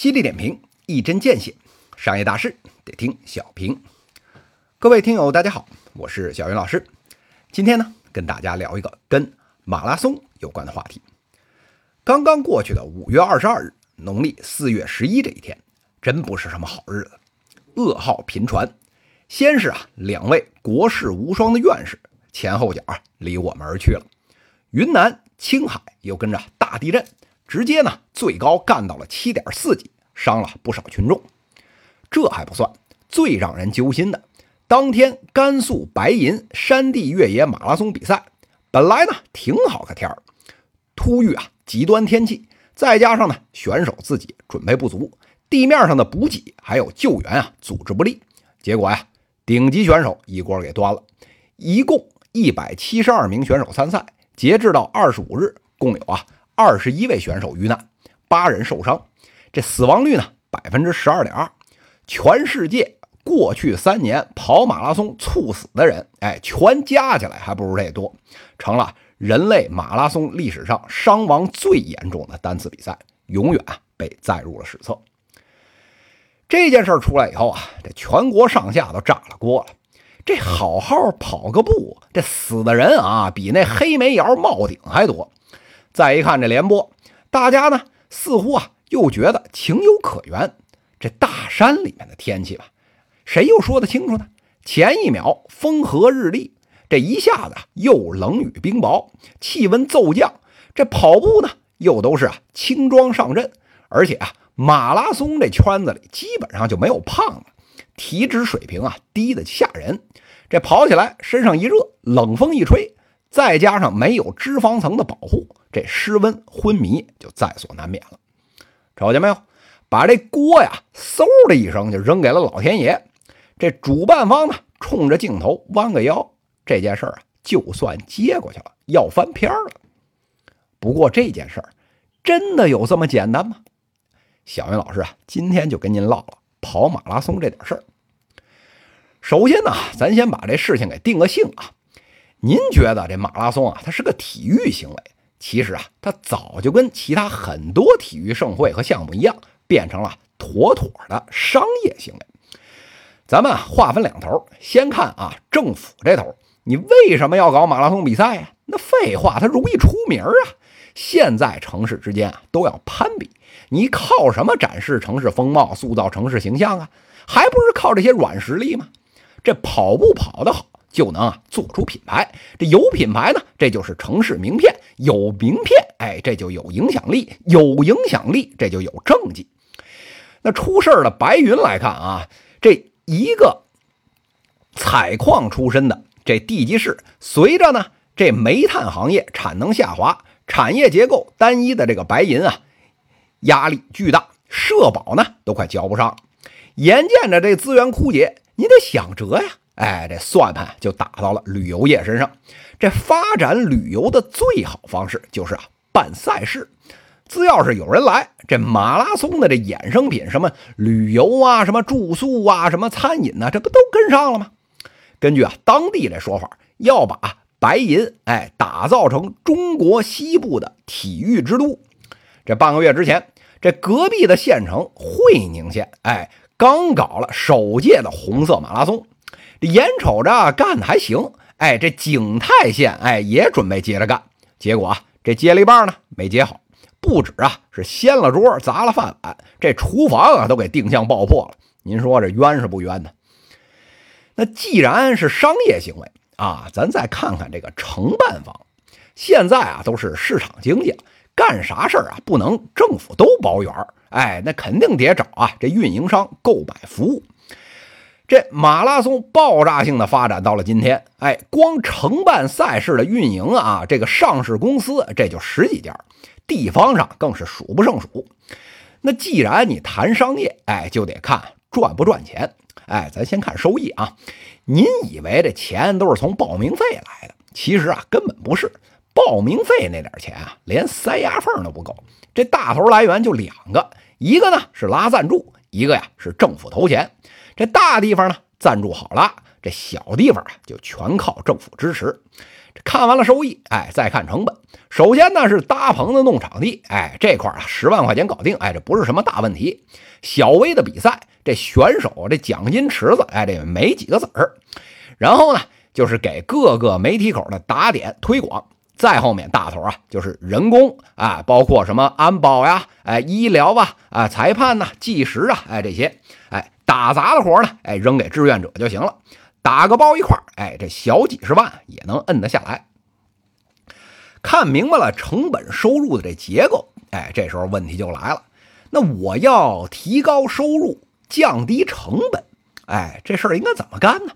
犀利点评，一针见血，商业大事得听小平。各位听友，大家好，我是小云老师。今天呢，跟大家聊一个跟马拉松有关的话题。刚刚过去的五月二十二日，农历四月十一这一天，真不是什么好日子，噩耗频传。先是啊，两位国士无双的院士前后脚啊离我们而去了。云南、青海又跟着大地震。直接呢，最高干到了七点四级，伤了不少群众。这还不算，最让人揪心的，当天甘肃白银山地越野马拉松比赛，本来呢挺好个天儿，突遇啊极端天气，再加上呢选手自己准备不足，地面上的补给还有救援啊组织不力，结果呀顶级选手一锅给端了。一共一百七十二名选手参赛，截至到二十五日，共有啊。二十一位选手遇难，八人受伤，这死亡率呢百分之十二点二。全世界过去三年跑马拉松猝死的人，哎，全加起来还不如这多，成了人类马拉松历史上伤亡最严重的单次比赛，永远被载入了史册。这件事出来以后啊，这全国上下都炸了锅了。这好好跑个步，这死的人啊，比那黑煤窑冒顶还多。再一看这联播，大家呢似乎啊又觉得情有可原。这大山里面的天气吧，谁又说得清楚呢？前一秒风和日丽，这一下子又冷雨冰雹，气温骤降。这跑步呢又都是啊轻装上阵，而且啊马拉松这圈子里基本上就没有胖子，体脂水平啊低的吓人。这跑起来身上一热，冷风一吹。再加上没有脂肪层的保护，这失温昏迷就在所难免了。瞅见没有？把这锅呀，嗖的一声就扔给了老天爷。这主办方呢，冲着镜头弯个腰，这件事儿啊，就算接过去了，要翻篇了。不过这件事儿真的有这么简单吗？小云老师啊，今天就跟您唠唠跑马拉松这点事儿。首先呢，咱先把这事情给定个性啊。您觉得这马拉松啊，它是个体育行为？其实啊，它早就跟其他很多体育盛会和项目一样，变成了妥妥的商业行为。咱们划分两头，先看啊，政府这头，你为什么要搞马拉松比赛呀？那废话，它容易出名啊！现在城市之间啊都要攀比，你靠什么展示城市风貌、塑造城市形象啊？还不是靠这些软实力吗？这跑步跑得好。就能啊做出品牌，这有品牌呢，这就是城市名片；有名片，哎，这就有影响力；有影响力，这就有政绩。那出事的白云来看啊，这一个采矿出身的这地级市，随着呢这煤炭行业产能下滑，产业结构单一的这个白银啊，压力巨大，社保呢都快交不上。眼见着这资源枯竭，你得想辙呀。哎，这算盘就打到了旅游业身上。这发展旅游的最好方式就是啊，办赛事。只要是有人来，这马拉松的这衍生品，什么旅游啊，什么住宿啊，什么餐饮呐，这不都跟上了吗？根据啊当地的说法，要把白银哎打造成中国西部的体育之都。这半个月之前，这隔壁的县城会宁县哎刚搞了首届的红色马拉松。这眼瞅着干的还行，哎，这景泰县哎也准备接着干，结果啊，这接了一半呢，没接好，不止啊是掀了桌砸了饭碗，这厨房啊都给定向爆破了。您说这冤是不冤呢？那既然是商业行为啊，咱再看看这个承办方，现在啊都是市场经济了，干啥事儿啊不能政府都包圆哎，那肯定得找啊这运营商购买服务。这马拉松爆炸性的发展到了今天，哎，光承办赛事的运营啊，这个上市公司这就十几家，地方上更是数不胜数。那既然你谈商业，哎，就得看赚不赚钱。哎，咱先看收益啊。您以为这钱都是从报名费来的？其实啊，根本不是。报名费那点钱啊，连塞牙缝都不够。这大头来源就两个，一个呢是拉赞助，一个呀是政府投钱。这大地方呢，赞助好了，这小地方啊就全靠政府支持。这看完了收益，哎，再看成本。首先呢是搭棚子弄场地，哎，这块啊十万块钱搞定，哎，这不是什么大问题。小微的比赛，这选手这奖金池子，哎，这没几个子儿。然后呢，就是给各个媒体口的打点推广。再后面大头啊，就是人工啊，包括什么安保呀，哎，医疗啊，啊，裁判呐，计时啊，哎，这些，哎，打杂的活呢，哎，扔给志愿者就行了，打个包一块哎，这小几十万也能摁得下来。看明白了成本收入的这结构，哎，这时候问题就来了，那我要提高收入，降低成本，哎，这事儿应该怎么干呢？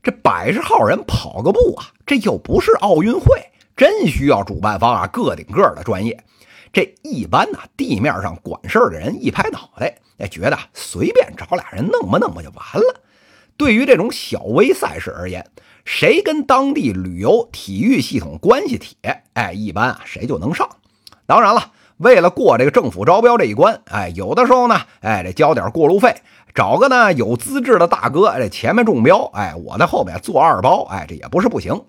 这百十号人跑个步啊，这又不是奥运会。真需要主办方啊个顶个的专业，这一般呢地面上管事儿的人一拍脑袋，哎，觉得随便找俩人弄吧弄吧就完了。对于这种小微赛事而言，谁跟当地旅游体育系统关系铁，哎，一般啊谁就能上。当然了，为了过这个政府招标这一关，哎，有的时候呢，哎，得交点过路费，找个呢有资质的大哥，这前面中标，哎，我在后面做二包，哎，这也不是不行。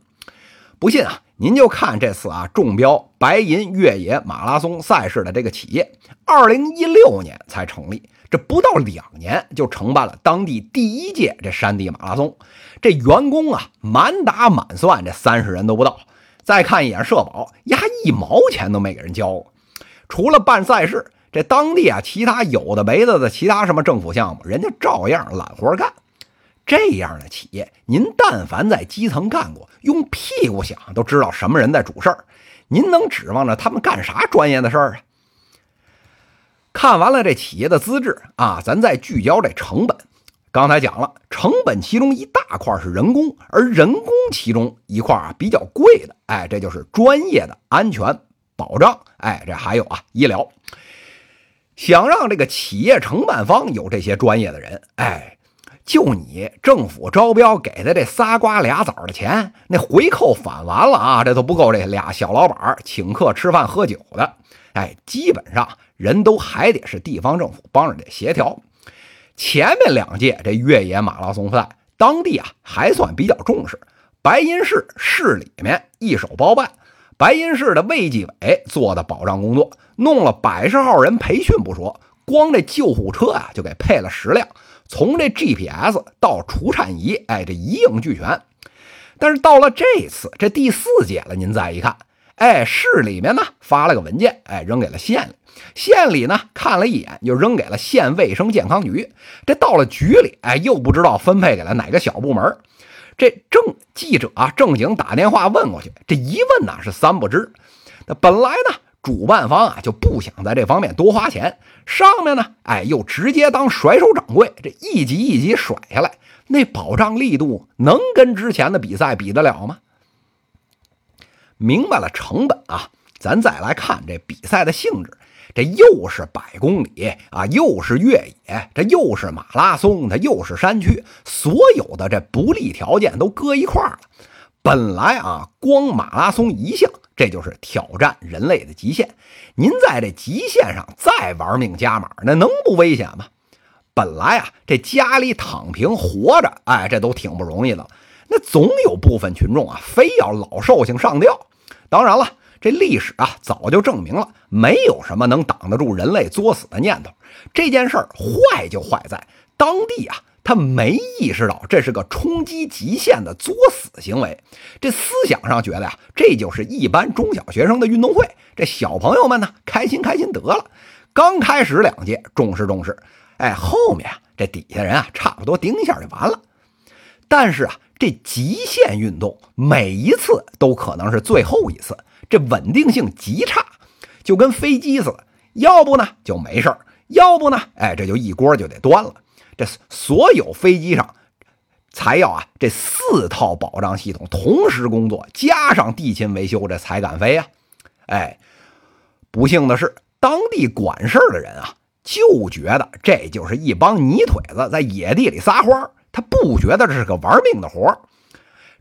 不信啊，您就看这次啊中标白银越野马拉松赛事的这个企业，二零一六年才成立，这不到两年就承办了当地第一届这山地马拉松，这员工啊满打满算这三十人都不到。再看一眼社保，呀一毛钱都没给人交过。除了办赛事，这当地啊其他有的没的的其他什么政府项目，人家照样揽活干。这样的企业，您但凡在基层干过，用屁股想都知道什么人在主事儿。您能指望着他们干啥专业的事儿啊？看完了这企业的资质啊，咱再聚焦这成本。刚才讲了，成本其中一大块是人工，而人工其中一块啊比较贵的，哎，这就是专业的安全保障，哎，这还有啊医疗。想让这个企业承办方有这些专业的人，哎。就你政府招标给的这仨瓜俩枣的钱，那回扣返完了啊，这都不够这俩小老板请客吃饭喝酒的。哎，基本上人都还得是地方政府帮着得协调。前面两届这越野马拉松赛，当地啊还算比较重视，白银市市里面一手包办，白银市的卫计委做的保障工作，弄了百十号人培训不说，光这救护车啊就给配了十辆。从这 GPS 到除颤仪，哎，这一应俱全。但是到了这次这第四届了，您再一看，哎，市里面呢发了个文件，哎，扔给了县里，县里呢看了一眼，又扔给了县卫生健康局。这到了局里，哎，又不知道分配给了哪个小部门。这正记者啊正经打电话问过去，这一问呢是三不知。那本来呢？主办方啊就不想在这方面多花钱，上面呢，哎，又直接当甩手掌柜，这一级一级甩下来，那保障力度能跟之前的比赛比得了吗？明白了成本啊，咱再来看这比赛的性质，这又是百公里啊，又是越野，这又是马拉松，它又是山区，所有的这不利条件都搁一块了。本来啊，光马拉松一项。这就是挑战人类的极限。您在这极限上再玩命加码，那能不危险吗？本来啊，这家里躺平活着，哎，这都挺不容易的。那总有部分群众啊，非要老寿星上吊。当然了，这历史啊，早就证明了，没有什么能挡得住人类作死的念头。这件事儿坏就坏在当地啊。他没意识到这是个冲击极限的作死行为，这思想上觉得呀，这就是一般中小学生的运动会。这小朋友们呢，开心开心得了。刚开始两届重视重视，哎，后面啊，这底下人啊，差不多盯一下就完了。但是啊，这极限运动每一次都可能是最后一次，这稳定性极差，就跟飞机似的，要不呢就没事儿要不呢，哎，这就一锅就得端了。这所有飞机上才要啊，这四套保障系统同时工作，加上地勤维修，这才敢飞呀！哎，不幸的是，当地管事的人啊，就觉得这就是一帮泥腿子在野地里撒欢他不觉得这是个玩命的活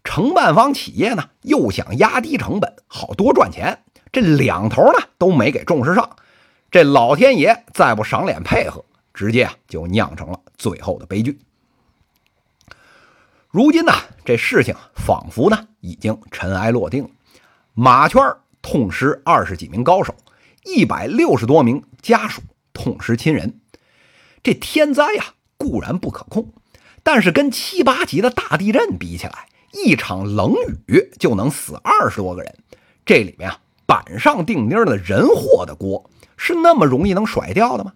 承办方企业呢，又想压低成本，好多赚钱，这两头呢都没给重视上。这老天爷再不赏脸配合。直接，就酿成了最后的悲剧。如今呢，这事情仿佛呢已经尘埃落定了。马圈痛失二十几名高手，一百六十多名家属痛失亲人。这天灾呀，固然不可控，但是跟七八级的大地震比起来，一场冷雨就能死二十多个人。这里面啊，板上钉钉的人祸的锅，是那么容易能甩掉的吗？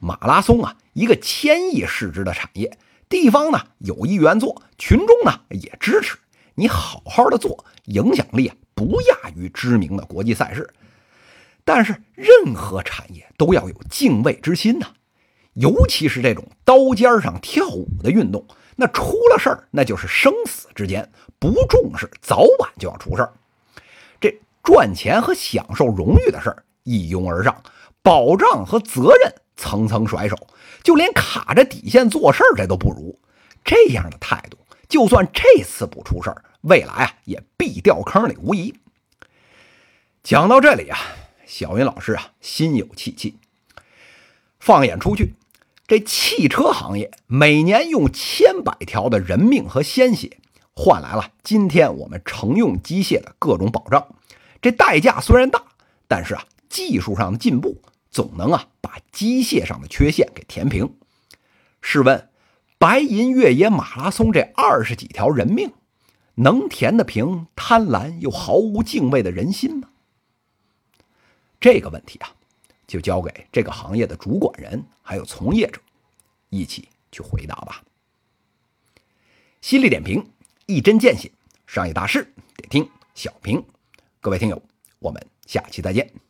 马拉松啊，一个千亿市值的产业。地方呢有意愿做，群众呢也支持你好好的做，影响力啊不亚于知名的国际赛事。但是任何产业都要有敬畏之心呐，尤其是这种刀尖上跳舞的运动，那出了事儿那就是生死之间，不重视早晚就要出事儿。这赚钱和享受荣誉的事儿一拥而上，保障和责任层层甩手。就连卡着底线做事儿这都不如，这样的态度，就算这次不出事儿，未来啊也必掉坑里无疑。讲到这里啊，小云老师啊心有戚戚。放眼出去，这汽车行业每年用千百条的人命和鲜血，换来了今天我们乘用机械的各种保障。这代价虽然大，但是啊，技术上的进步。总能啊把机械上的缺陷给填平。试问，白银越野马拉松这二十几条人命，能填得平贪婪又毫无敬畏的人心吗？这个问题啊，就交给这个行业的主管人还有从业者一起去回答吧。犀利点评，一针见血，商业大事得听小平。各位听友，我们下期再见。